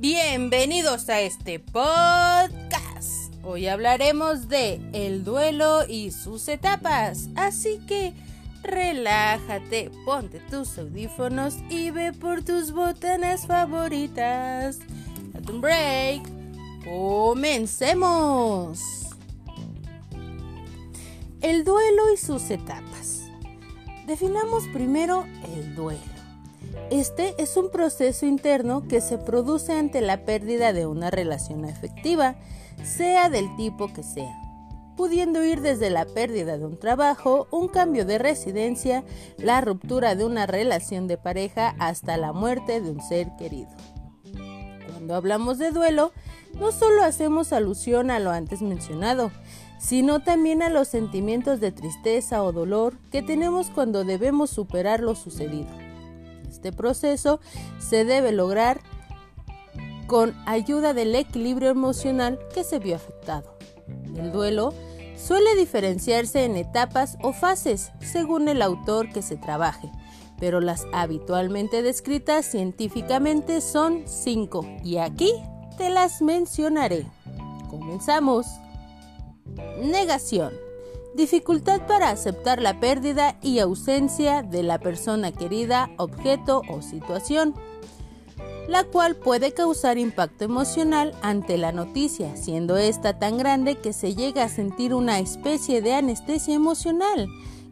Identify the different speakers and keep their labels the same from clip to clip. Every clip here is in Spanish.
Speaker 1: Bienvenidos a este podcast. Hoy hablaremos de el duelo y sus etapas. Así que relájate, ponte tus audífonos y ve por tus botanas favoritas. Date un break. Comencemos. El duelo y sus etapas. Definamos primero el duelo. Este es un proceso interno que se produce ante la pérdida de una relación afectiva, sea del tipo que sea, pudiendo ir desde la pérdida de un trabajo, un cambio de residencia, la ruptura de una relación de pareja hasta la muerte de un ser querido. Cuando hablamos de duelo, no solo hacemos alusión a lo antes mencionado, sino también a los sentimientos de tristeza o dolor que tenemos cuando debemos superar lo sucedido. Este proceso se debe lograr con ayuda del equilibrio emocional que se vio afectado. El duelo suele diferenciarse en etapas o fases según el autor que se trabaje, pero las habitualmente descritas científicamente son cinco y aquí te las mencionaré. Comenzamos. Negación. Dificultad para aceptar la pérdida y ausencia de la persona querida, objeto o situación, la cual puede causar impacto emocional ante la noticia, siendo esta tan grande que se llega a sentir una especie de anestesia emocional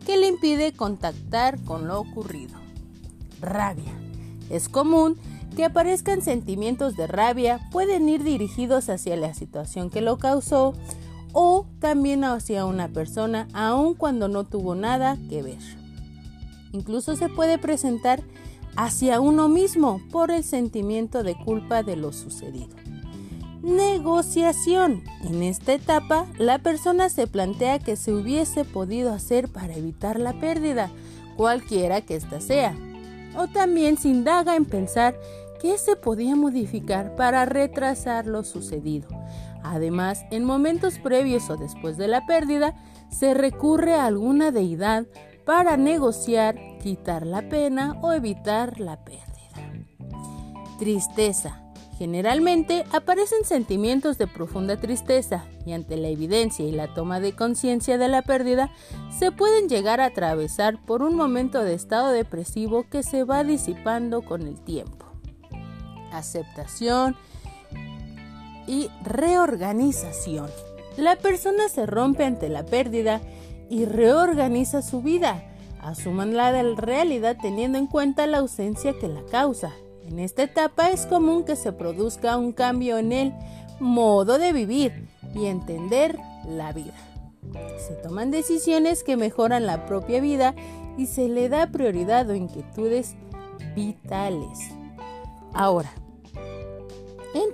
Speaker 1: que le impide contactar con lo ocurrido. Rabia. Es común que aparezcan sentimientos de rabia, pueden ir dirigidos hacia la situación que lo causó, o también hacia una persona aun cuando no tuvo nada que ver. Incluso se puede presentar hacia uno mismo por el sentimiento de culpa de lo sucedido. Negociación. En esta etapa, la persona se plantea que se hubiese podido hacer para evitar la pérdida, cualquiera que ésta sea. O también se indaga en pensar qué se podía modificar para retrasar lo sucedido Además, en momentos previos o después de la pérdida, se recurre a alguna deidad para negociar, quitar la pena o evitar la pérdida. Tristeza. Generalmente aparecen sentimientos de profunda tristeza y ante la evidencia y la toma de conciencia de la pérdida se pueden llegar a atravesar por un momento de estado depresivo que se va disipando con el tiempo. Aceptación, y reorganización. La persona se rompe ante la pérdida y reorganiza su vida. Asuman la realidad teniendo en cuenta la ausencia que la causa. En esta etapa es común que se produzca un cambio en el modo de vivir y entender la vida. Se toman decisiones que mejoran la propia vida y se le da prioridad o inquietudes vitales. Ahora,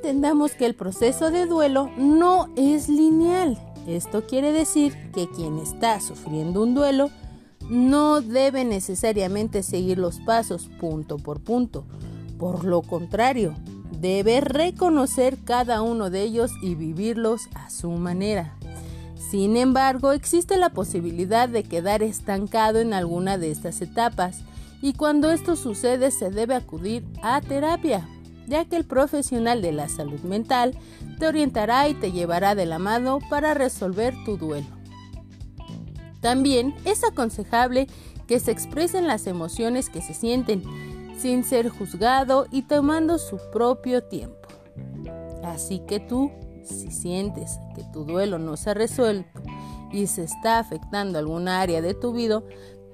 Speaker 1: entendamos que el proceso de duelo no es lineal. Esto quiere decir que quien está sufriendo un duelo no debe necesariamente seguir los pasos punto por punto. Por lo contrario, debe reconocer cada uno de ellos y vivirlos a su manera. Sin embargo, existe la posibilidad de quedar estancado en alguna de estas etapas y cuando esto sucede se debe acudir a terapia ya que el profesional de la salud mental te orientará y te llevará de la mano para resolver tu duelo. También es aconsejable que se expresen las emociones que se sienten sin ser juzgado y tomando su propio tiempo. Así que tú, si sientes que tu duelo no se ha resuelto y se está afectando alguna área de tu vida,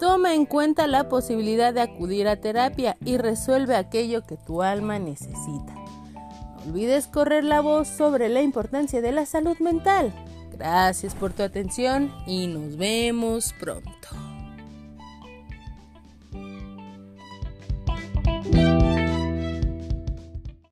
Speaker 1: Toma en cuenta la posibilidad de acudir a terapia y resuelve aquello que tu alma necesita. No olvides correr la voz sobre la importancia de la salud mental. Gracias por tu atención y nos vemos pronto.